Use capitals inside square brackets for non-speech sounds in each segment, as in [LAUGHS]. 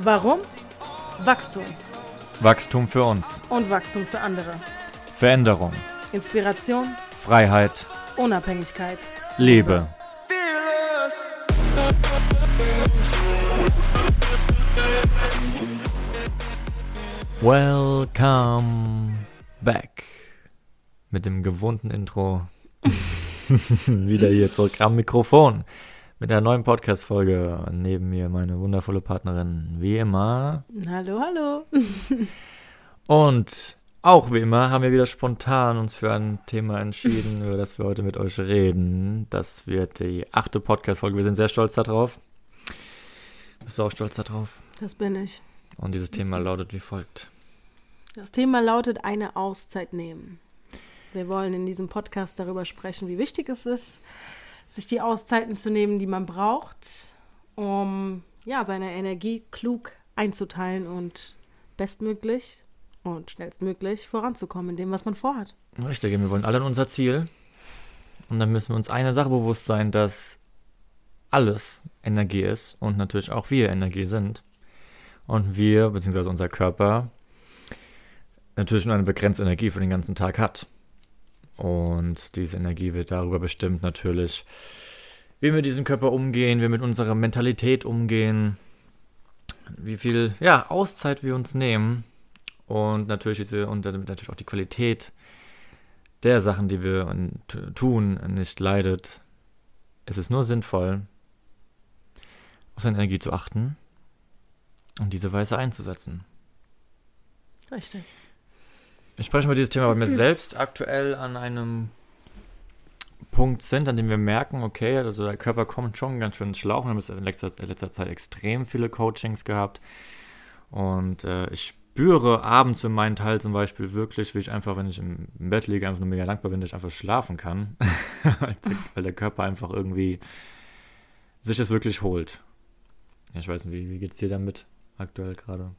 Warum? Wachstum. Wachstum für uns. Und Wachstum für andere. Veränderung. Inspiration. Freiheit. Unabhängigkeit. Liebe. Welcome back. Mit dem gewohnten Intro. [LAUGHS] Wieder hier zurück am Mikrofon mit einer neuen Podcast-Folge. Neben mir meine wundervolle Partnerin, wie immer. Hallo, hallo. [LAUGHS] Und auch wie immer haben wir wieder spontan uns für ein Thema entschieden, [LAUGHS] über das wir heute mit euch reden. Das wird die achte Podcast-Folge. Wir sind sehr stolz darauf. Bist du auch stolz darauf? Das bin ich. Und dieses Thema lautet wie folgt. Das Thema lautet eine Auszeit nehmen. Wir wollen in diesem Podcast darüber sprechen, wie wichtig es ist, sich die Auszeiten zu nehmen, die man braucht, um ja, seine Energie klug einzuteilen und bestmöglich und schnellstmöglich voranzukommen in dem, was man vorhat. Richtig, wir wollen alle in unser Ziel. Und dann müssen wir uns eine Sache bewusst sein, dass alles Energie ist und natürlich auch wir Energie sind. Und wir, beziehungsweise unser Körper, natürlich nur eine begrenzte Energie für den ganzen Tag hat. Und diese Energie wird darüber bestimmt natürlich, wie wir mit diesem Körper umgehen, wie wir mit unserer Mentalität umgehen, wie viel ja, Auszeit wir uns nehmen und natürlich diese und natürlich auch die Qualität der Sachen, die wir tun, nicht leidet. Es ist nur sinnvoll, auf seine Energie zu achten und diese Weise einzusetzen. Richtig. Ich spreche mal dieses Thema bei mir selbst aktuell an einem Punkt sind, an dem wir merken, okay, also der Körper kommt schon ganz schön ins Schlauch. Wir haben in letzter, in letzter Zeit extrem viele Coachings gehabt. Und äh, ich spüre abends für meinen Teil zum Beispiel wirklich, wie ich einfach, wenn ich im Bett liege, einfach nur mega dankbar bin, dass ich einfach schlafen kann. [LAUGHS] weil der Körper einfach irgendwie sich das wirklich holt. Ja, ich weiß nicht, wie, wie geht es dir damit aktuell gerade?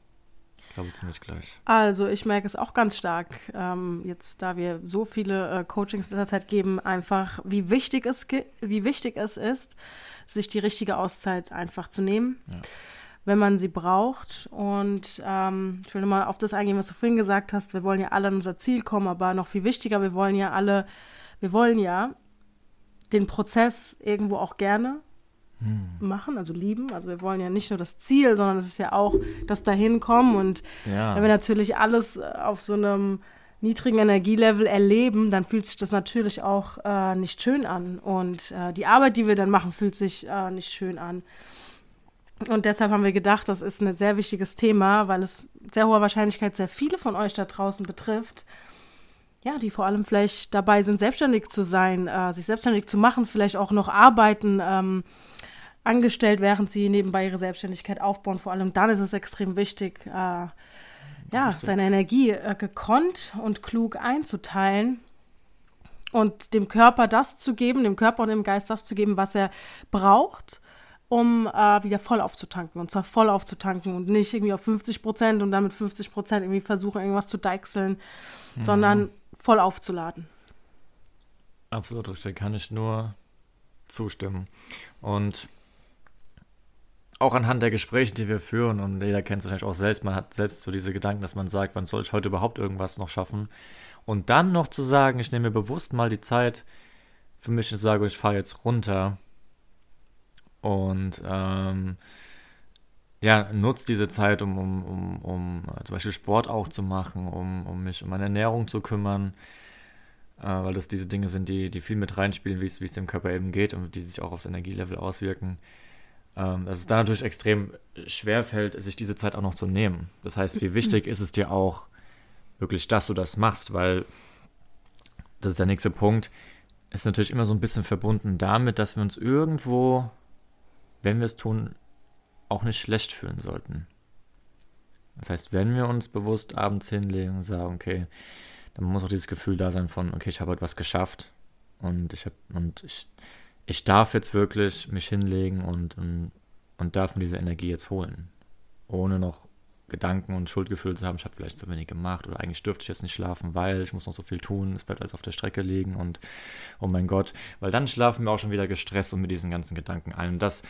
Ich glaube ziemlich gleich. Also ich merke es auch ganz stark, ähm, jetzt da wir so viele äh, Coachings in der Zeit geben, einfach wie wichtig, es wie wichtig es ist, sich die richtige Auszeit einfach zu nehmen, ja. wenn man sie braucht. Und ähm, ich will mal auf das eingehen, was du vorhin gesagt hast. Wir wollen ja alle an unser Ziel kommen, aber noch viel wichtiger, wir wollen ja alle, wir wollen ja den Prozess irgendwo auch gerne. Machen, also lieben. Also wir wollen ja nicht nur das Ziel, sondern es ist ja auch das Dahinkommen. Und ja. wenn wir natürlich alles äh, auf so einem niedrigen Energielevel erleben, dann fühlt sich das natürlich auch äh, nicht schön an. Und äh, die Arbeit, die wir dann machen, fühlt sich äh, nicht schön an. Und deshalb haben wir gedacht, das ist ein sehr wichtiges Thema, weil es sehr hoher Wahrscheinlichkeit sehr viele von euch da draußen betrifft. Ja, die vor allem vielleicht dabei sind, selbstständig zu sein, äh, sich selbstständig zu machen, vielleicht auch noch arbeiten, ähm, angestellt, während sie nebenbei ihre Selbstständigkeit aufbauen. Vor allem dann ist es extrem wichtig, äh, ja, seine Energie äh, gekonnt und klug einzuteilen und dem Körper das zu geben, dem Körper und dem Geist das zu geben, was er braucht, um äh, wieder voll aufzutanken. Und zwar voll aufzutanken und nicht irgendwie auf 50 Prozent und dann mit 50 Prozent irgendwie versuchen, irgendwas zu deichseln, mhm. sondern voll aufzuladen. Absolut, richtig. Kann ich nur zustimmen. Und auch anhand der Gespräche, die wir führen, und jeder kennt es wahrscheinlich auch selbst, man hat selbst so diese Gedanken, dass man sagt, wann soll ich heute überhaupt irgendwas noch schaffen? Und dann noch zu sagen, ich nehme mir bewusst mal die Zeit für mich und sage, ich fahre jetzt runter und ähm, ja, nutze diese Zeit, um, um, um, um äh, zum Beispiel Sport auch zu machen, um, um mich um meine Ernährung zu kümmern, äh, weil das diese Dinge sind, die, die viel mit reinspielen, wie es dem Körper eben geht und die sich auch aufs Energielevel auswirken ähm, dass es da natürlich extrem schwer fällt, sich diese Zeit auch noch zu nehmen. Das heißt, wie wichtig ist es dir auch wirklich, dass du das machst, weil das ist der nächste Punkt, ist natürlich immer so ein bisschen verbunden damit, dass wir uns irgendwo, wenn wir es tun, auch nicht schlecht fühlen sollten. Das heißt, wenn wir uns bewusst abends hinlegen und sagen, okay, dann muss auch dieses Gefühl da sein von, okay, ich habe heute was geschafft und ich habe und ich ich darf jetzt wirklich mich hinlegen und, und, und darf mir diese Energie jetzt holen. Ohne noch Gedanken und Schuldgefühle zu haben, ich habe vielleicht zu wenig gemacht oder eigentlich dürfte ich jetzt nicht schlafen, weil ich muss noch so viel tun, es bleibt alles auf der Strecke liegen und oh mein Gott, weil dann schlafen wir auch schon wieder gestresst und mit diesen ganzen Gedanken ein. Und das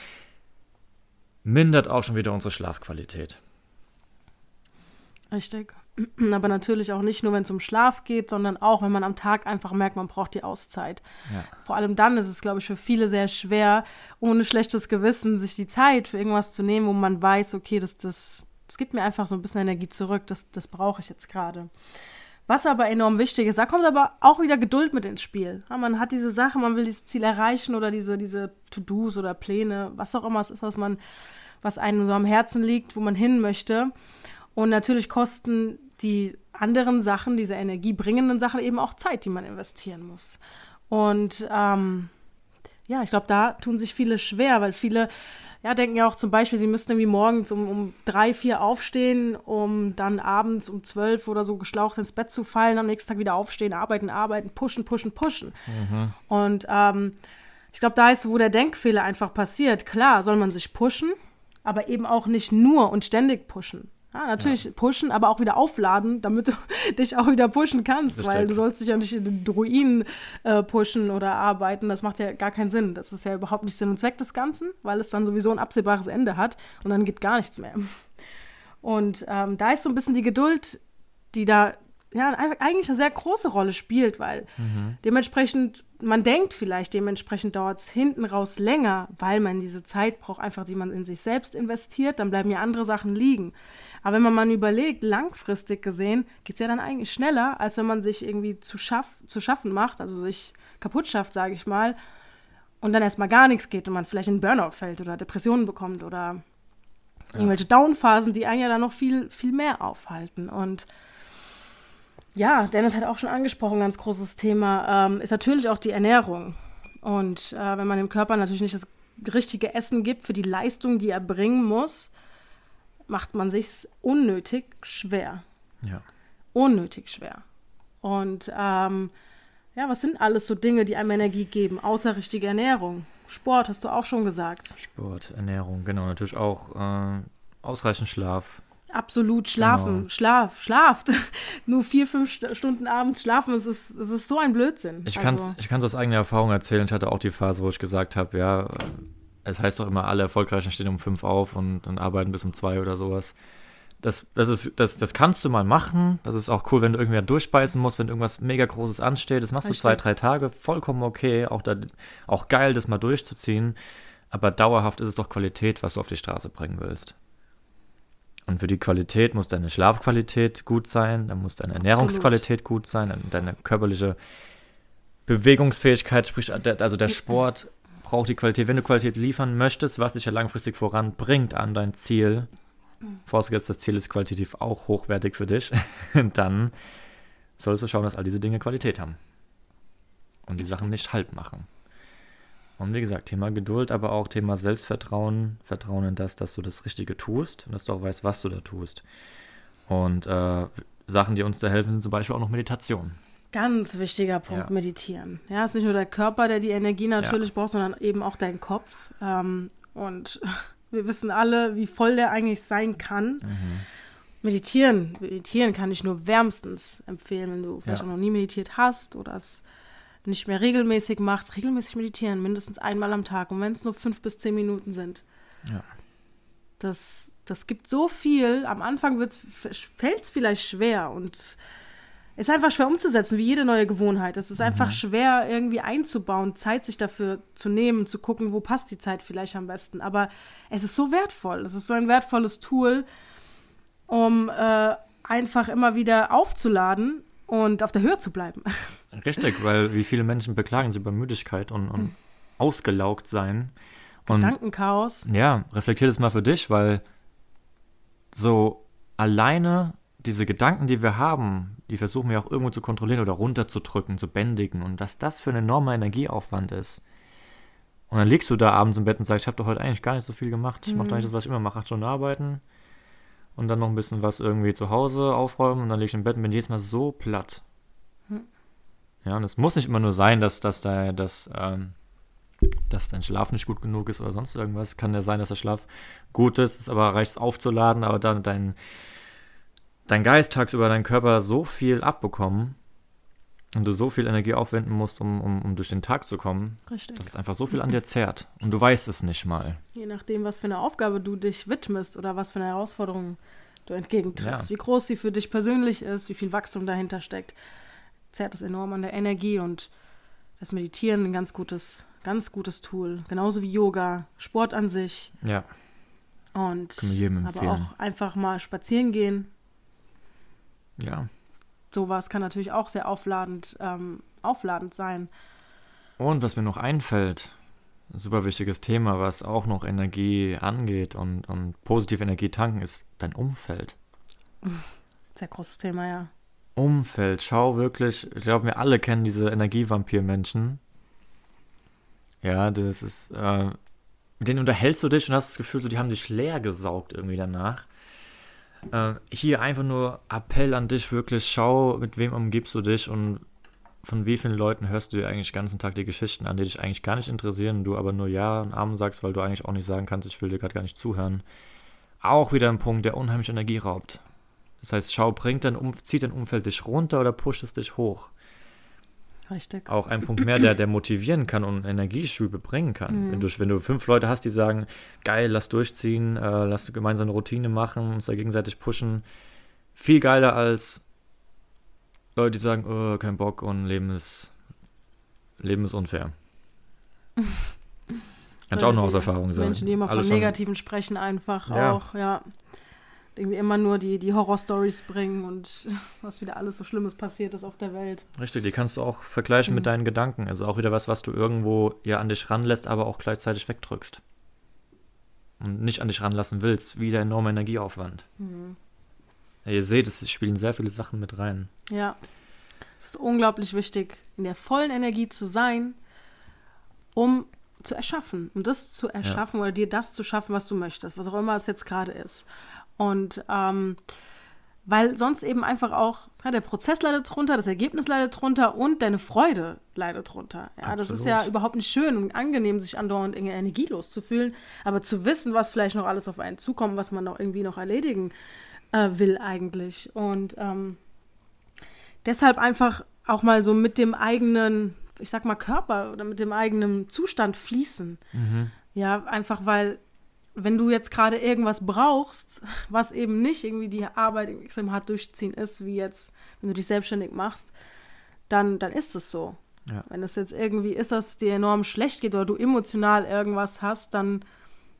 mindert auch schon wieder unsere Schlafqualität. Richtig. [CLEARS THROAT] Aber natürlich auch nicht nur, wenn es um Schlaf geht, sondern auch, wenn man am Tag einfach merkt, man braucht die Auszeit. Ja. Vor allem dann ist es, glaube ich, für viele sehr schwer, ohne schlechtes Gewissen sich die Zeit für irgendwas zu nehmen, wo man weiß, okay, das, das, das gibt mir einfach so ein bisschen Energie zurück, das, das brauche ich jetzt gerade. Was aber enorm wichtig ist, da kommt aber auch wieder Geduld mit ins Spiel. Ja, man hat diese Sache, man will dieses Ziel erreichen oder diese, diese To-Dos oder Pläne, was auch immer es ist, was man, was einem so am Herzen liegt, wo man hin möchte. Und natürlich kosten die anderen Sachen, diese energiebringenden Sachen eben auch Zeit, die man investieren muss. Und ähm, ja, ich glaube, da tun sich viele schwer, weil viele ja, denken ja auch zum Beispiel, sie müssten irgendwie morgens um, um drei, vier aufstehen, um dann abends um zwölf oder so geschlaucht ins Bett zu fallen, am nächsten Tag wieder aufstehen, arbeiten, arbeiten, pushen, pushen, pushen. Mhm. Und ähm, ich glaube, da ist, wo der Denkfehler einfach passiert. Klar, soll man sich pushen, aber eben auch nicht nur und ständig pushen. Ja, natürlich ja. pushen, aber auch wieder aufladen, damit du [LAUGHS] dich auch wieder pushen kannst, Richtig. weil du sollst dich ja nicht in den Druiden äh, pushen oder arbeiten. Das macht ja gar keinen Sinn. Das ist ja überhaupt nicht Sinn und Zweck des Ganzen, weil es dann sowieso ein absehbares Ende hat und dann geht gar nichts mehr. Und ähm, da ist so ein bisschen die Geduld, die da ja eigentlich eine sehr große Rolle spielt, weil mhm. dementsprechend man denkt vielleicht, dementsprechend dauert es hinten raus länger, weil man diese Zeit braucht, einfach die man in sich selbst investiert, dann bleiben ja andere Sachen liegen. Aber wenn man mal überlegt, langfristig gesehen, geht es ja dann eigentlich schneller, als wenn man sich irgendwie zu, schaff, zu schaffen macht, also sich kaputt schafft, sage ich mal, und dann erstmal gar nichts geht und man vielleicht in Burnout fällt oder Depressionen bekommt oder ja. irgendwelche Downphasen, die einen ja dann noch viel, viel mehr aufhalten. Und ja, Dennis hat auch schon angesprochen, ganz großes Thema, ähm, ist natürlich auch die Ernährung. Und äh, wenn man dem Körper natürlich nicht das richtige Essen gibt für die Leistung, die er bringen muss, macht man sich unnötig schwer. Ja. Unnötig schwer. Und ähm, ja, was sind alles so Dinge, die einem Energie geben, außer richtige Ernährung? Sport, hast du auch schon gesagt. Sport, Ernährung, genau. Natürlich auch äh, ausreichend Schlaf. Absolut schlafen, genau. Schlaf, schlaft. [LAUGHS] Nur vier, fünf Stunden abends schlafen, es ist, es ist so ein Blödsinn. Ich kann es ich aus eigener Erfahrung erzählen. Ich hatte auch die Phase, wo ich gesagt habe, ja, es heißt doch immer, alle Erfolgreichen stehen um fünf auf und, und arbeiten bis um zwei oder sowas. Das, das, ist, das, das kannst du mal machen. Das ist auch cool, wenn du irgendwie durchbeißen musst, wenn irgendwas mega Großes ansteht. Das machst Richtig. du zwei, drei Tage, vollkommen okay. Auch, da, auch geil, das mal durchzuziehen. Aber dauerhaft ist es doch Qualität, was du auf die Straße bringen willst. Und für die Qualität muss deine Schlafqualität gut sein, dann muss deine Ernährungsqualität gut sein, deine körperliche Bewegungsfähigkeit, sprich, also der Sport braucht die Qualität. Wenn du Qualität liefern möchtest, was dich ja langfristig voranbringt an dein Ziel, vorausgesetzt das Ziel ist qualitativ auch hochwertig für dich, [LAUGHS] dann solltest du schauen, dass all diese Dinge Qualität haben. Und die Sachen nicht halt machen. Und wie gesagt, Thema Geduld, aber auch Thema Selbstvertrauen, Vertrauen in das, dass du das Richtige tust und dass du auch weißt, was du da tust. Und äh, Sachen, die uns da helfen, sind zum Beispiel auch noch Meditation. Ganz wichtiger Punkt, ja. meditieren. Ja, es ist nicht nur der Körper, der die Energie natürlich ja. braucht, sondern eben auch dein Kopf. Ähm, und [LAUGHS] wir wissen alle, wie voll der eigentlich sein kann. Mhm. Meditieren, meditieren kann ich nur wärmstens empfehlen, wenn du vielleicht ja. auch noch nie meditiert hast oder es nicht mehr regelmäßig machst. Regelmäßig meditieren, mindestens einmal am Tag. Und wenn es nur fünf bis zehn Minuten sind. Ja. Das, das gibt so viel. Am Anfang fällt es vielleicht schwer und ist einfach schwer umzusetzen, wie jede neue Gewohnheit. Es ist mhm. einfach schwer irgendwie einzubauen, Zeit sich dafür zu nehmen, zu gucken, wo passt die Zeit vielleicht am besten. Aber es ist so wertvoll. Es ist so ein wertvolles Tool, um äh, einfach immer wieder aufzuladen und auf der Höhe zu bleiben. [LAUGHS] Richtig, weil wie viele Menschen beklagen sich über Müdigkeit und, und mhm. ausgelaugt sein. Und, Gedankenchaos. Ja, reflektier das mal für dich, weil so alleine diese Gedanken, die wir haben, die versuchen wir auch irgendwo zu kontrollieren oder runterzudrücken, zu bändigen und dass das für ein enormer Energieaufwand ist. Und dann liegst du da abends im Bett und sagst, ich habe doch heute eigentlich gar nicht so viel gemacht. Ich mache doch eigentlich das, was ich immer mache, acht Stunden arbeiten und dann noch ein bisschen was irgendwie zu Hause aufräumen und dann liege ich im Bett und bin jedes Mal so platt. Hm. Ja, und es muss nicht immer nur sein, dass, dass, da, dass, ähm, dass dein Schlaf nicht gut genug ist oder sonst irgendwas. Kann ja sein, dass der Schlaf gut ist, ist aber reicht es aufzuladen, aber dann dein dein Geist tagsüber, dein Körper so viel abbekommen, und du so viel Energie aufwenden musst, um, um, um durch den Tag zu kommen, Richtig. dass es einfach so viel an dir zerrt. Und du weißt es nicht mal. Je nachdem, was für eine Aufgabe du dich widmest oder was für eine Herausforderung du entgegentrittst, Ja. wie groß sie für dich persönlich ist, wie viel Wachstum dahinter steckt, zerrt es enorm an der Energie und das Meditieren ein ganz gutes, ganz gutes Tool. Genauso wie Yoga, Sport an sich Ja, und aber auch einfach mal spazieren gehen. Ja. Sowas kann natürlich auch sehr aufladend, ähm, aufladend sein. Und was mir noch einfällt, ein super wichtiges Thema, was auch noch Energie angeht und, und positive Energie tanken, ist dein Umfeld. [LAUGHS] Sehr großes Thema, ja. Umfeld, schau wirklich, ich glaube, wir alle kennen diese Energievampir-Menschen. Ja, das ist, äh, mit denen unterhältst du dich und hast das Gefühl, so, die haben dich leer gesaugt irgendwie danach. Äh, hier einfach nur Appell an dich, wirklich, schau, mit wem umgibst du dich und von wie vielen Leuten hörst du dir eigentlich den ganzen Tag die Geschichten an, die dich eigentlich gar nicht interessieren, du aber nur Ja und Amen sagst, weil du eigentlich auch nicht sagen kannst, ich will dir gerade gar nicht zuhören. Auch wieder ein Punkt, der unheimlich Energie raubt. Das heißt, schau, bringt dein um zieht dein Umfeld dich runter oder pusht es dich hoch. Richtig. Auch ein Punkt mehr, der, der motivieren kann und Energieschübe bringen kann. Wenn, du, wenn du fünf Leute hast, die sagen, geil, lass durchziehen, äh, lass gemeinsam eine Routine machen, uns da gegenseitig pushen, viel geiler als Leute, die sagen, oh, kein Bock und Leben ist, Leben ist unfair. [LAUGHS] Kann ich auch noch aus Erfahrung sagen. Menschen, die immer Alle von Negativen sprechen, einfach Ja. auch, ja. Irgendwie immer nur die, die Horror-Stories bringen und [LAUGHS] was wieder alles so Schlimmes passiert ist auf der Welt. Richtig, die kannst du auch vergleichen mit Mhm. deinen Gedanken. Also auch wieder was, was du irgendwo ja an dich ranlässt, aber auch gleichzeitig wegdrückst. Und nicht an dich ranlassen willst. Wieder enormer Energieaufwand. Mhm. Ja, ihr seht, es spielen sehr viele Sachen mit rein. Ja. Es ist unglaublich wichtig, in der vollen Energie zu sein, um zu erschaffen. Um das zu erschaffen oder dir das zu schaffen, was du möchtest, was auch immer es jetzt gerade ist. Und ähm, weil sonst eben einfach auch ja, der Prozess leidet drunter, das Ergebnis leidet drunter und deine Freude leidet drunter. Ja, das ist ja Absolut. überhaupt nicht schön und angenehm, sich andauernd irgendwie energielos zu fühlen, aber zu wissen, was vielleicht noch alles auf einen zukommt, was man noch irgendwie noch erledigen äh, will eigentlich. Und ähm, deshalb einfach auch mal so mit dem eigenen, ich sag mal, Körper oder mit dem eigenen Zustand fließen. Ja, einfach weil, wenn du jetzt gerade irgendwas brauchst, was eben nicht irgendwie die Arbeit extrem hart durchziehen ist, wie jetzt, wenn du dich selbstständig machst, dann, dann ist es so. Ja. Wenn es jetzt irgendwie ist, dass es dir enorm schlecht geht oder du emotional irgendwas hast, dann,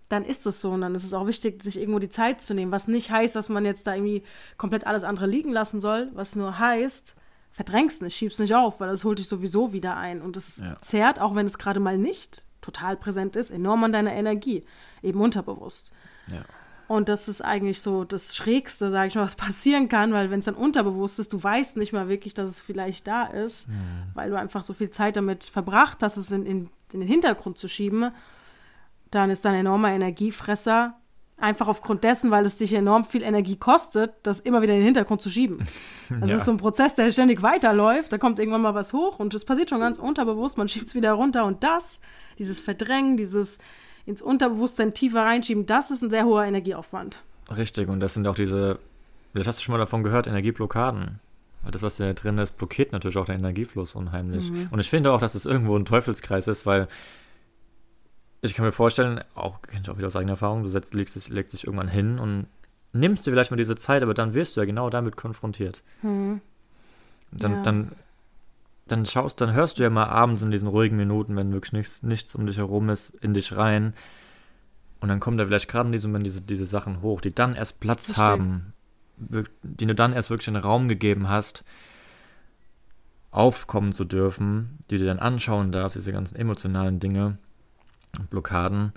dann ist es so. Und dann ist es auch wichtig, sich irgendwo die Zeit zu nehmen. Was nicht heißt, dass man jetzt da irgendwie komplett alles andere liegen lassen soll, was nur heißt, verdrängst nicht, schiebst nicht auf, weil das holt dich sowieso wieder ein. Und es Ja. zehrt, auch wenn es gerade mal nicht total präsent ist, enorm an deiner Energie, eben unterbewusst. Ja. Und das ist eigentlich so das Schrägste, sage ich mal, was [LAUGHS] passieren kann, weil wenn es dann unterbewusst ist, du weißt nicht mal wirklich, dass es vielleicht da ist, weil du einfach so viel Zeit damit verbracht hast, es in, in, in den Hintergrund zu schieben, dann ist dann ein enormer Energiefresser, einfach aufgrund dessen, weil es dich enorm viel Energie kostet, das immer wieder in den Hintergrund zu schieben. [LAUGHS] Das Ja. ist so ein Prozess, der ständig weiterläuft, da kommt irgendwann mal was hoch und es passiert schon ganz unterbewusst, man schiebt es wieder runter und das, dieses Verdrängen, dieses ins Unterbewusstsein tiefer reinschieben, das ist ein sehr hoher Energieaufwand. Richtig, und das sind auch diese, das hast du schon mal davon gehört, Energieblockaden. Weil das, was da drin ist, blockiert natürlich auch den Energiefluss unheimlich. Und ich finde auch, dass es irgendwo ein Teufelskreis ist, weil ich kann mir vorstellen, auch kenne ich auch wieder aus eigener Erfahrung, du setzt, legst, dich- legst dich irgendwann hin und nimmst dir vielleicht mal diese Zeit, aber dann wirst du ja genau damit konfrontiert. Dann, Ja. dann, dann schaust, dann hörst du ja mal abends in diesen ruhigen Minuten, wenn wirklich nichts, nichts um dich herum ist, in dich rein. Und dann kommen da vielleicht gerade in diesem Moment diese, diese Sachen hoch, die dann erst Platz Verstehe. haben, die du dann erst wirklich einen Raum gegeben hast, aufkommen zu dürfen, die du dann anschauen darfst, diese ganzen emotionalen Dinge, Blockaden.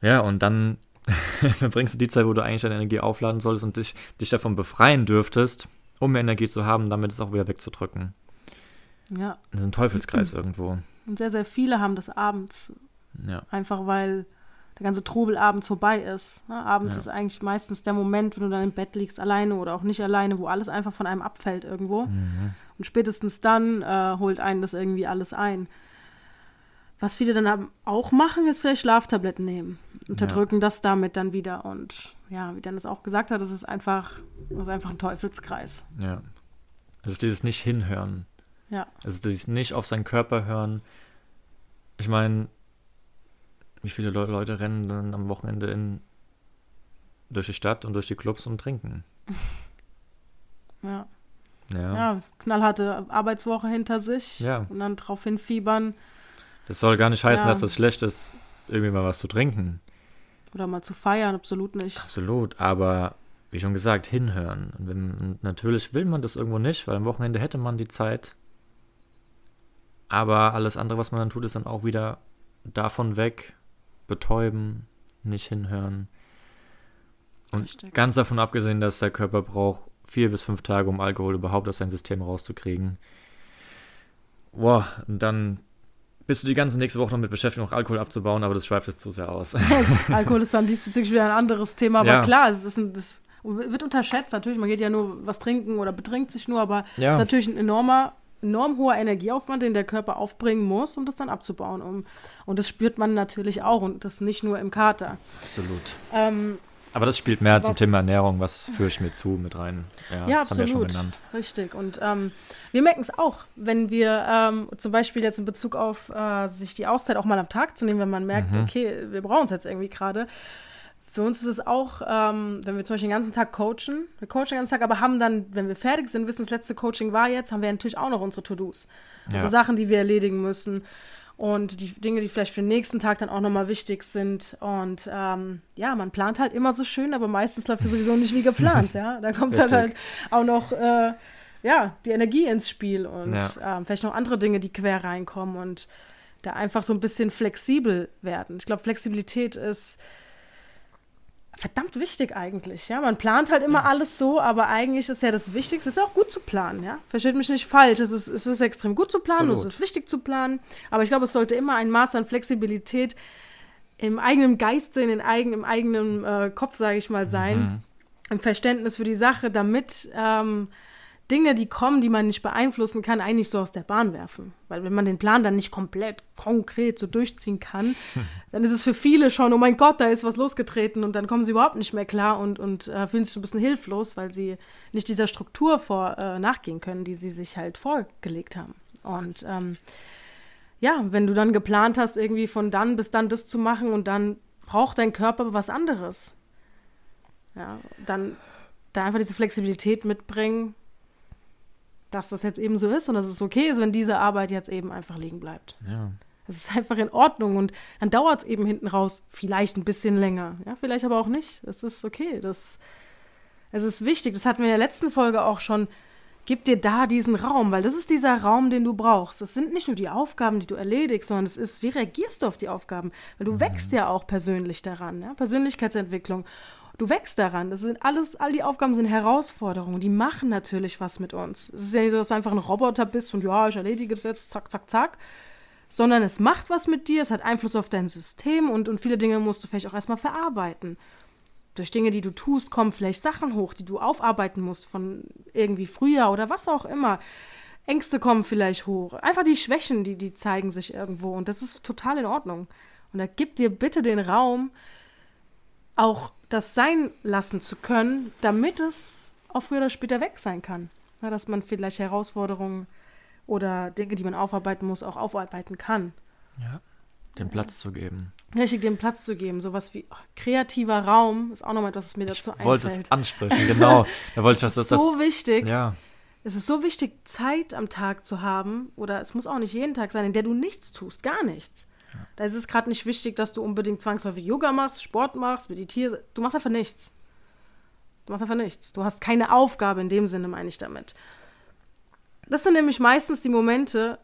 Ja, und dann [LAUGHS] verbringst du die Zeit, wo du eigentlich deine Energie aufladen solltest und dich, dich davon befreien dürftest, um mehr Energie zu haben, damit es auch wieder wegzudrücken. Ja, Das ist ein Teufelskreis irgendwo. und sehr, sehr viele haben das abends, Ja. einfach weil der ganze Trubel abends vorbei ist. Ne? Abends Ja. ist eigentlich meistens der Moment, wenn du dann im Bett liegst, alleine oder auch nicht alleine, wo alles einfach von einem abfällt irgendwo. Mhm. Und spätestens dann äh, holt einen das irgendwie alles ein. Was viele dann auch machen, ist vielleicht Schlaftabletten nehmen. Unterdrücken das damit dann wieder. Und ja, wie Dennis auch gesagt hat, das ist einfach, das ist einfach ein Teufelskreis. Ja. Es ist dieses nicht hinhören. Ja. Ist dieses nicht auf seinen Körper hören. Ich meine, wie viele Le Leute rennen dann am Wochenende in, durch die Stadt und durch die Clubs und trinken? [LAUGHS] Ja. Ja. ja, knallharte Arbeitswoche hinter sich Ja. und dann drauf hinfiebern Das soll gar nicht heißen, Ja. dass das schlecht ist, irgendwie mal was zu trinken. oder mal zu feiern, absolut nicht. Absolut, aber wie schon gesagt, hinhören. Und, wenn, natürlich will man das irgendwo nicht, weil am Wochenende hätte man die Zeit. Aber alles andere, was man dann tut, ist dann auch wieder davon weg, betäuben, nicht hinhören. Und Richtig. ganz davon abgesehen, dass der Körper braucht vier bis fünf Tage, um Alkohol überhaupt aus seinem System rauszukriegen. Boah, und dann bist du die ganze nächste Woche noch mit beschäftigt, noch Alkohol abzubauen, aber das schweift es zu sehr aus. [LAUGHS] Alkohol ist dann diesbezüglich wieder ein anderes Thema, aber Ja. klar, es ist ein, das wird unterschätzt. Natürlich, man geht ja nur was trinken oder betrinkt sich nur, aber es Ja. ist natürlich ein enormer, enorm hoher Energieaufwand, den der Körper aufbringen muss, um das dann abzubauen. Um, und das spürt man natürlich auch und das nicht nur im Kater. Absolut. Ähm, Aber das spielt mehr zum Was- Thema Ernährung, was führe ich mir zu mit rein. Ja, Ja, das haben wir ja schon absolut. genannt. Richtig. Und ähm, wir merken es auch, wenn wir ähm, zum Beispiel jetzt in Bezug auf äh, sich die Auszeit auch mal am Tag zu nehmen, wenn man merkt, Mhm. okay, wir brauchen es jetzt irgendwie gerade. Für uns ist es auch, ähm, wenn wir zum Beispiel den ganzen Tag coachen, wir coachen den ganzen Tag, aber haben dann, wenn wir fertig sind, wissen, das letzte Coaching war jetzt, haben wir natürlich auch noch unsere To-Dos. Unsere Ja. Sachen, die wir erledigen müssen. Und die Dinge, die vielleicht für den nächsten Tag dann auch nochmal wichtig sind. Und ähm, ja, man plant halt immer so schön, aber meistens läuft es sowieso nicht wie geplant. ja, da kommt dann Richtig. halt auch noch äh, ja, die Energie ins Spiel und Ja. ähm, vielleicht noch andere Dinge, die quer reinkommen und da einfach so ein bisschen flexibel werden. Ich glaube, Flexibilität ist verdammt wichtig eigentlich. Ja, man plant halt immer alles so, aber eigentlich ist ja das Wichtigste, es ist auch gut zu planen. Ja, versteht mich nicht falsch. Es ist, es ist extrem gut zu planen, Absolut. es ist wichtig zu planen, aber ich glaube, es sollte immer ein Maß an Flexibilität im eigenen Geiste, in den eigen, im eigenen äh, Kopf, sage ich mal, sein, Mhm. im Verständnis für die Sache, damit ähm, Dinge, die kommen, die man nicht beeinflussen kann, eigentlich so aus der Bahn werfen. Weil wenn man den Plan dann nicht komplett konkret so durchziehen kann, [LAUGHS] dann ist es für viele schon, oh mein Gott, da ist was losgetreten und dann kommen sie überhaupt nicht mehr klar und, und äh, fühlen sich so ein bisschen hilflos, weil sie nicht dieser Struktur vor, äh, nachgehen können, die sie sich halt vorgelegt haben. Und ähm, ja, wenn du dann geplant hast, irgendwie von dann bis dann das zu machen und dann braucht dein Körper was anderes. Ja, dann da einfach diese Flexibilität mitbringen, dass das jetzt eben so ist und dass es okay ist, wenn diese Arbeit jetzt eben einfach liegen bleibt. Ja. Es ist einfach in Ordnung und dann dauert es eben hinten raus vielleicht ein bisschen länger. Ja, vielleicht aber auch nicht. Es ist okay. Das, es ist wichtig. Das hatten wir in der letzten Folge auch schon. Gib dir da diesen Raum, weil das ist dieser Raum, den du brauchst. Das sind nicht nur die Aufgaben, die du erledigst, sondern es ist, wie reagierst du auf die Aufgaben? Weil du wächst ja auch persönlich daran, ja? Persönlichkeitsentwicklung. Du wächst daran. Das sind alles, all die Aufgaben sind Herausforderungen. Die machen natürlich was mit uns. Es ist ja nicht so, dass du einfach ein Roboter bist und ja, ich erledige das jetzt, zack, zack, zack sondern es macht was mit dir, es hat Einfluss auf dein System und, und viele Dinge musst du vielleicht auch erstmal verarbeiten. Durch Dinge, die du tust, kommen vielleicht Sachen hoch, die du aufarbeiten musst von irgendwie früher oder was auch immer. Ängste kommen vielleicht hoch. Einfach die Schwächen, die, die zeigen sich irgendwo und das ist total in Ordnung. Und da gib dir bitte den Raum, auch das sein lassen zu können, damit es auch früher oder später weg sein kann. Ja, dass man vielleicht Herausforderungen oder Dinge, die man aufarbeiten muss, auch aufarbeiten kann. ja. Den Platz zu geben. Richtig dem Platz zu geben. Sowas wie oh, kreativer Raum ist auch nochmal etwas, was mir Ich dazu wollte einfällt. es ansprechen, genau. Da wollte ich, das, ist das so wichtig. ja, Es ist so wichtig, Zeit am Tag zu haben, oder es muss auch nicht jeden Tag sein, in der du nichts tust, gar nichts. Da ist es gerade nicht wichtig, dass du unbedingt zwangsläufig Yoga machst, Sport machst, meditierst. Du machst einfach nichts. Du machst einfach nichts. Du hast keine Aufgabe in dem Sinne, meine ich damit. Das sind nämlich meistens die Momente,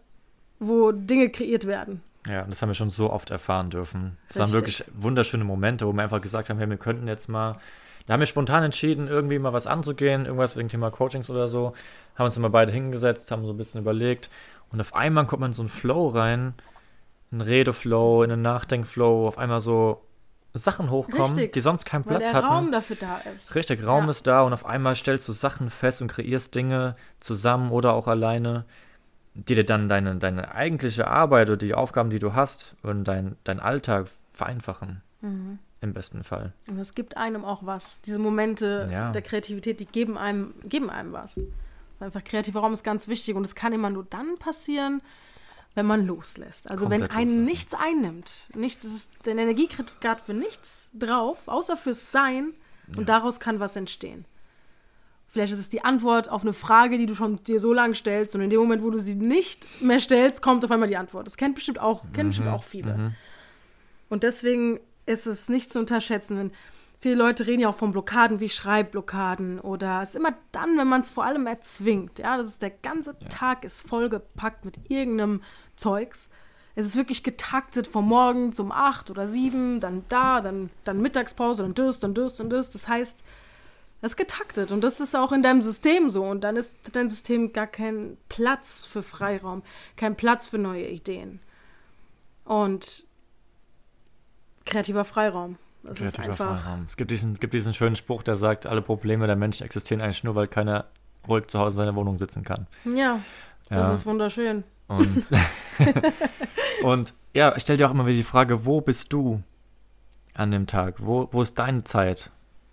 wo Dinge kreiert werden. Ja, das haben wir schon so oft erfahren dürfen. Waren Richtig. wirklich wunderschöne Momente, wo wir einfach gesagt haben, hey, wir könnten jetzt mal, da haben wir spontan entschieden, irgendwie mal was anzugehen, irgendwas wegen Thema Coachings oder so, haben uns immer beide hingesetzt, haben so ein bisschen überlegt und auf einmal kommt man in so einen Flow rein, einen Redeflow, in einen Nachdenkflow, auf einmal so Sachen hochkommen, Richtig. die sonst keinen Platz der hatten. Raum dafür da ist. Richtig, Raum Ja. ist da und auf einmal stellst du Sachen fest und kreierst Dinge zusammen oder auch alleine, die dir dann deine, deine eigentliche Arbeit oder die Aufgaben, die du hast und dein, dein Alltag vereinfachen. Mhm. Im besten Fall. Und es gibt einem auch was. Diese Momente Ja. der Kreativität, die geben einem, geben einem was. Einfach kreativer Raum ist ganz wichtig und es kann immer nur dann passieren, wenn man loslässt. Also Komplett wenn einen loslassen. nichts einnimmt, nichts, es ist deine Energie kriegt gerade für nichts drauf, außer fürs Sein und daraus kann was entstehen. Vielleicht ist es die Antwort auf eine Frage, die du schon dir so lange stellst und in dem Moment, wo du sie nicht mehr stellst, kommt auf einmal die Antwort. Das kennt bestimmt auch, kennen bestimmt auch viele. Und deswegen ist es nicht zu unterschätzen, wenn viele Leute reden ja auch von Blockaden wie Schreibblockaden oder es ist immer dann, wenn man es vor allem erzwingt. Ja, das ist der ganze Tag ist vollgepackt mit irgendeinem Zeugs. Es ist wirklich getaktet vom Morgen zum 8 oder 7, dann da, dann, dann Mittagspause, dann das, dann das, dann das. Das heißt, das ist getaktet und das ist auch in deinem System so und dann ist dein System gar kein Platz für Freiraum, kein Platz für neue Ideen. Und kreativer Freiraum. Das ist einfach. Freiraum. Es gibt diesen, gibt diesen schönen Spruch, der sagt, alle Probleme der Menschen existieren eigentlich nur, weil keiner ruhig zu Hause in seiner Wohnung sitzen kann. Ja, das Ja. ist wunderschön. Und, [LAUGHS] [LAUGHS] und ja, ich stelle dir auch immer wieder die Frage, wo bist du an dem Tag? Wo, wo ist deine Zeit?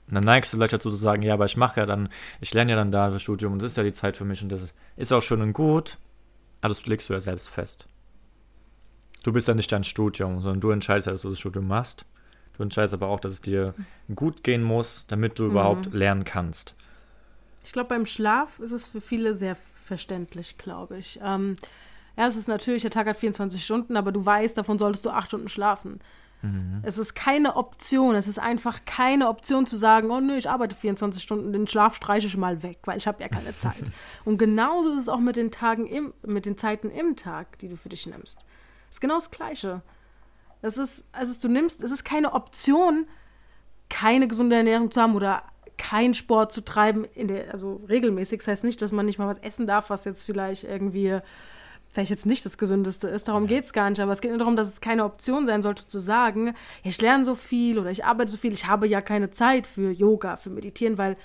Und dann neigst du vielleicht dazu zu sagen, ja, aber ich mache ja dann, ich lerne ja dann da das Studium und das ist ja die Zeit für mich und das ist, ist auch schön und gut, aber das legst du ja selbst fest. Du bist ja nicht dein Studium, sondern du entscheidest ja, dass du das Studium machst. Du entscheidest aber auch, dass es dir gut gehen muss, damit du überhaupt lernen kannst. Ich glaube, beim Schlaf ist es für viele sehr verständlich, glaube ich. Ähm, ja, es ist natürlich, der Tag hat 24 Stunden, aber du weißt, davon solltest du acht Stunden schlafen. Es ist keine Option, es ist einfach keine Option zu sagen, oh nö, ich arbeite 24 Stunden, den Schlaf streiche ich mal weg, weil ich habe ja keine Zeit. [LAUGHS] Und genauso ist es auch mit den Tagen im, mit den Zeiten im Tag, die du für dich nimmst. Es ist genau das Gleiche. Es ist, also du nimmst, es ist keine Option, keine gesunde Ernährung zu haben oder keinen Sport zu treiben, in der, also regelmäßig. Das heißt nicht, dass man nicht mal was essen darf, was jetzt vielleicht irgendwie, vielleicht jetzt nicht das Gesündeste ist. Darum geht es gar nicht. Aber es geht nur darum, dass es keine Option sein sollte, zu sagen, ja, ich lerne so viel oder ich arbeite so viel, ich habe ja keine Zeit für Yoga, für Meditieren, weil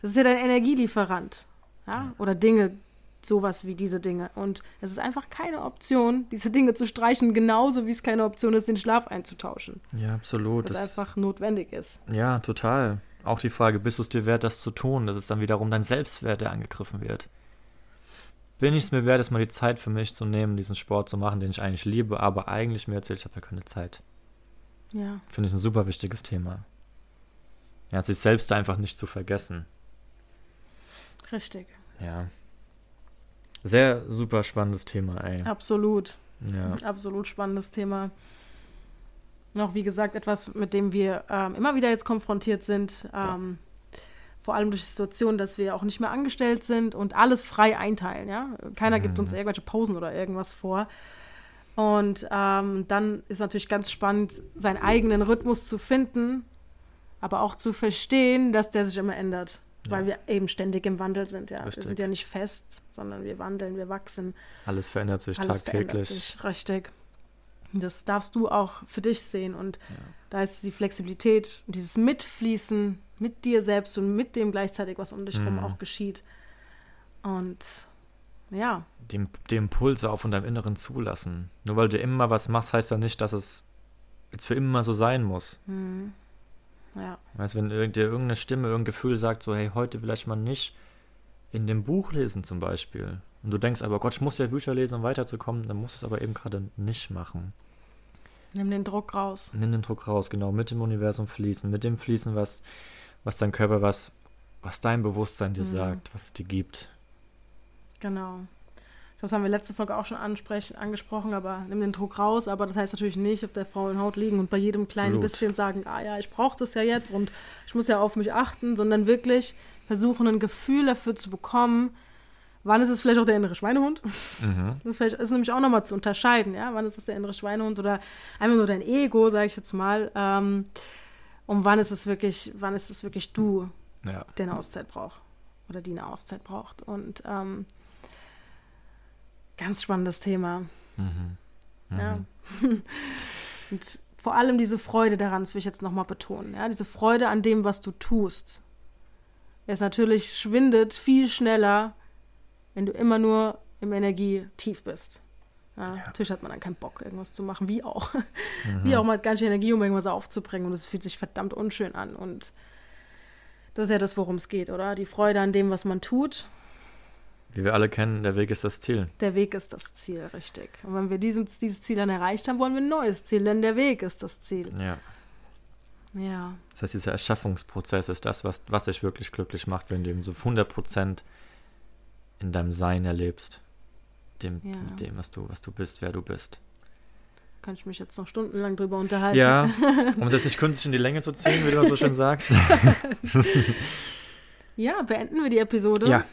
das ist ja dein Energielieferant. Ja? Oder Dinge, sowas wie diese Dinge. Und es ist einfach keine Option, diese Dinge zu streichen, genauso wie es keine Option ist, den Schlaf einzutauschen. Ja, absolut. Was einfach notwendig ist. Ja, total. Auch die Frage, bist du es dir wert, das zu tun? Das ist dann wiederum dein Selbstwert, der angegriffen wird. Bin ich es mir wert, es mal die Zeit für mich zu nehmen, diesen Sport zu machen, den ich eigentlich liebe, aber eigentlich mir erzählt, ich habe ja keine Zeit. Ja. Finde ich ein super wichtiges Thema. Ja, sich selbst einfach nicht zu vergessen. Richtig. Ja. Sehr super spannendes Thema, ey. Absolut. Ja. Absolut spannendes Thema. Noch, wie gesagt, etwas, mit dem wir ähm, immer wieder jetzt konfrontiert sind. Ähm, Vor allem durch die Situation, dass wir auch nicht mehr angestellt sind und alles frei einteilen. Ja? Keiner gibt uns irgendwelche Pausen oder irgendwas vor. Und ähm, dann ist natürlich ganz spannend, seinen eigenen Rhythmus zu finden, aber auch zu verstehen, dass der sich immer ändert. Weil wir eben ständig im Wandel sind. Ja? Wir sind ja nicht fest, sondern wir wandeln, wir wachsen. Alles verändert sich Alles tagtäglich. verändert sich, richtig. Das darfst du auch für dich sehen. Und da ist die Flexibilität und dieses Mitfließen mit dir selbst und mit dem gleichzeitig, was um dich herum Mhm. auch geschieht. Und ja, Die, die Impulse auch von deinem Inneren zulassen. Nur weil du immer was machst, heißt ja nicht, dass es jetzt für immer so sein muss. hm, ja, Weißt wenn irgend- dir irgendeine Stimme, irgendein Gefühl sagt, so, hey, heute vielleicht mal nicht in dem Buch lesen zum Beispiel. Und du denkst aber, Gott, ich muss ja Bücher lesen, um weiterzukommen, dann musst du es aber eben gerade nicht machen. nimm den Druck raus. Nimm den Druck raus, genau, mit dem Universum fließen, mit dem fließen, was, was dein Körper, was, was dein Bewusstsein dir Mhm. sagt, was es dir gibt. Genau. Das haben wir letzte Folge auch schon angesprochen, aber nimm den Druck raus. Aber das heißt natürlich nicht auf der faulen Haut liegen und bei jedem kleinen Absolut. bisschen sagen, ah ja, ich brauche das ja jetzt und ich muss ja auf mich achten, sondern wirklich versuchen, ein Gefühl dafür zu bekommen, wann ist es vielleicht auch der innere Schweinehund. Mhm. Das ist, ist nämlich auch nochmal zu unterscheiden, ja. Wann ist es der innere Schweinehund oder einfach nur dein Ego, sage ich jetzt mal. Ähm, und wann ist es wirklich, wann ist es wirklich du, Ja. der eine Auszeit braucht oder die eine Auszeit braucht. Und ähm, ganz spannendes Thema. Mhm. Mhm. Ja. [LAUGHS] Und vor allem diese Freude daran, das will ich jetzt nochmal betonen. Ja? Diese Freude an dem, was du tust. Es natürlich schwindet viel schneller, wenn du immer nur im Energietief bist. Ja, Natürlich hat man dann keinen Bock, irgendwas zu machen, wie auch. Wie auch, man hat gar nicht die Energie, um irgendwas aufzubringen und es fühlt sich verdammt unschön an. Und das ist ja das, worum es geht, oder? Die Freude an dem, was man tut. Wie wir alle kennen, der Weg ist das Ziel. Der Weg ist das Ziel, richtig. Und wenn wir diesen, dieses Ziel dann erreicht haben, wollen wir ein neues Ziel, denn der Weg ist das Ziel. Ja. Ja. Das heißt, dieser Erschaffungsprozess ist das, was, was dich wirklich glücklich macht, wenn du eben so 100% in deinem Sein erlebst. Dem, Ja. dem, was du, was du bist, wer du bist. Kann ich mich jetzt noch stundenlang drüber unterhalten. Ja, [LAUGHS] um das nicht künstlich in die Länge zu ziehen, wie du so schön sagst. [LAUGHS] Ja, beenden wir die Episode. Ja.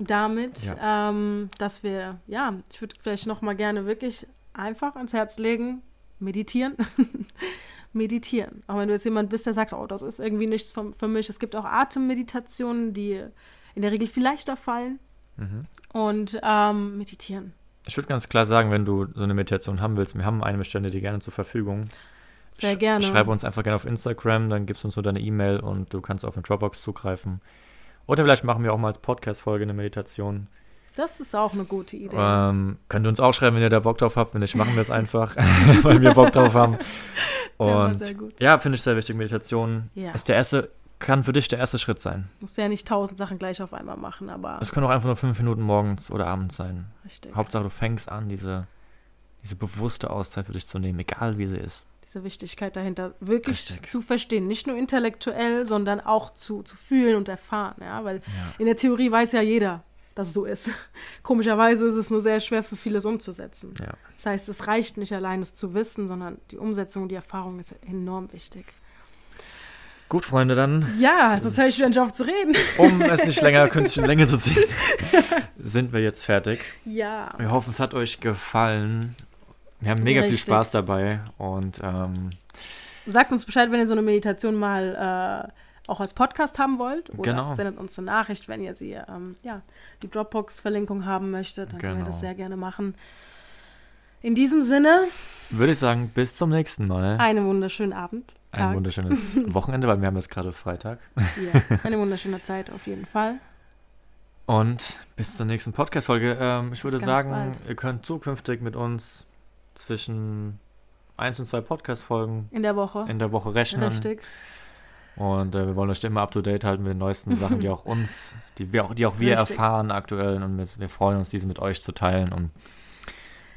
Damit, ähm, dass wir, ja, ich würde vielleicht noch mal gerne wirklich einfach ans Herz legen, meditieren. [LAUGHS] meditieren. Auch wenn du jetzt jemand bist, der sagt, oh, das ist irgendwie nichts für, für mich. Es gibt auch Atemmeditationen, die in der Regel viel leichter fallen. Mhm. Und ähm, meditieren. Ich würde ganz klar sagen, wenn du so eine Meditation haben willst, wir haben eine Bestände die gerne zur Verfügung. Sehr Sch- gerne. Schreib uns einfach gerne auf Instagram, dann gibst du uns nur deine E-Mail und du kannst auf eine Dropbox zugreifen. Oder vielleicht machen wir auch mal als Podcast-Folge eine Meditation. Das ist auch eine gute Idee. Ähm, könnt ihr uns auch schreiben, wenn ihr da Bock drauf habt. Wenn nicht, machen wir es einfach, [LAUGHS] weil wir Bock drauf haben. Und sehr gut. ja, finde ich sehr wichtig. Meditation Ja. ist der erste, kann für dich der erste Schritt sein. Musst ja nicht tausend Sachen gleich auf einmal machen, aber Es können auch einfach nur fünf Minuten morgens oder abends sein. richtig. Hauptsache, du fängst an, diese, diese bewusste Auszeit für dich zu nehmen, egal wie sie ist. Diese Wichtigkeit dahinter wirklich Richtig. zu verstehen. Nicht nur intellektuell, sondern auch zu, zu fühlen und erfahren. Ja? Weil Ja. in der Theorie weiß ja jeder, dass es so ist. [LAUGHS] Komischerweise ist es nur sehr schwer für vieles umzusetzen. Ja. Das heißt, es reicht nicht allein, es zu wissen, sondern die Umsetzung und die Erfahrung ist enorm wichtig. Gut, Freunde, dann, Ja, sonst höre ich wieder nicht auf zu reden. [LAUGHS] um es nicht länger [LAUGHS] künstlich in Länge zu ziehen, sind wir jetzt fertig. Ja, Wir hoffen, es hat euch gefallen. Wir haben mega viel Richtig. Spaß dabei und ähm, sagt uns Bescheid, wenn ihr so eine Meditation mal äh, auch als Podcast haben wollt. Oder Genau. sendet uns eine Nachricht, wenn ihr sie, ähm, ja, die Dropbox-Verlinkung haben möchtet. Dann können wir Genau. das sehr gerne machen. In diesem Sinne, würde ich sagen, bis zum nächsten Mal. einen wunderschönen Abend. Ein Tag. wunderschönes [LAUGHS] Wochenende, weil wir haben jetzt gerade Freitag. Ja, eine wunderschöne Zeit auf jeden Fall. Und bis zur nächsten Podcast-Folge. Ähm, ich würde ganz sagen, bald. ihr könnt zukünftig mit uns zwischen eins und zwei Podcast-Folgen In der Woche. in der Woche rechnen. Richtig. Und äh, wir wollen euch immer up to date halten mit den neuesten Sachen, die auch [LAUGHS] uns, die wir auch, die auch wir Richtig. erfahren aktuell. Und wir, wir freuen uns, diese mit euch zu teilen. Und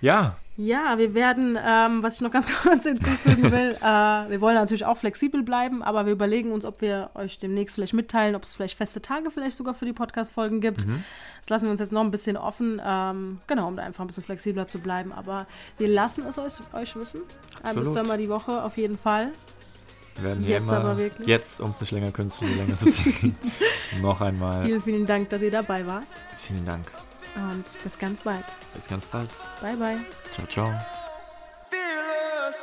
ja, Ja, wir werden, ähm, was ich noch ganz [LAUGHS] kurz hinzufügen will, äh, wir wollen natürlich auch flexibel bleiben, aber wir überlegen uns, ob wir euch demnächst vielleicht mitteilen, ob es vielleicht feste Tage vielleicht sogar für die Podcast-Folgen gibt. Mhm. Das lassen wir uns jetzt noch ein bisschen offen, ähm, genau, um da einfach ein bisschen flexibler zu bleiben. Aber wir lassen es euch, euch wissen. Ein bis zweimal die Woche auf jeden Fall. wir werden Jetzt immer, aber wirklich. jetzt, um es nicht länger künstlich in die Länge zu ziehen, [LAUGHS] noch einmal Vielen, vielen Dank, dass ihr dabei wart. vielen Dank. Und bis ganz bald. Bis ganz bald. Bye, bye. Ciao, ciao. Fearless.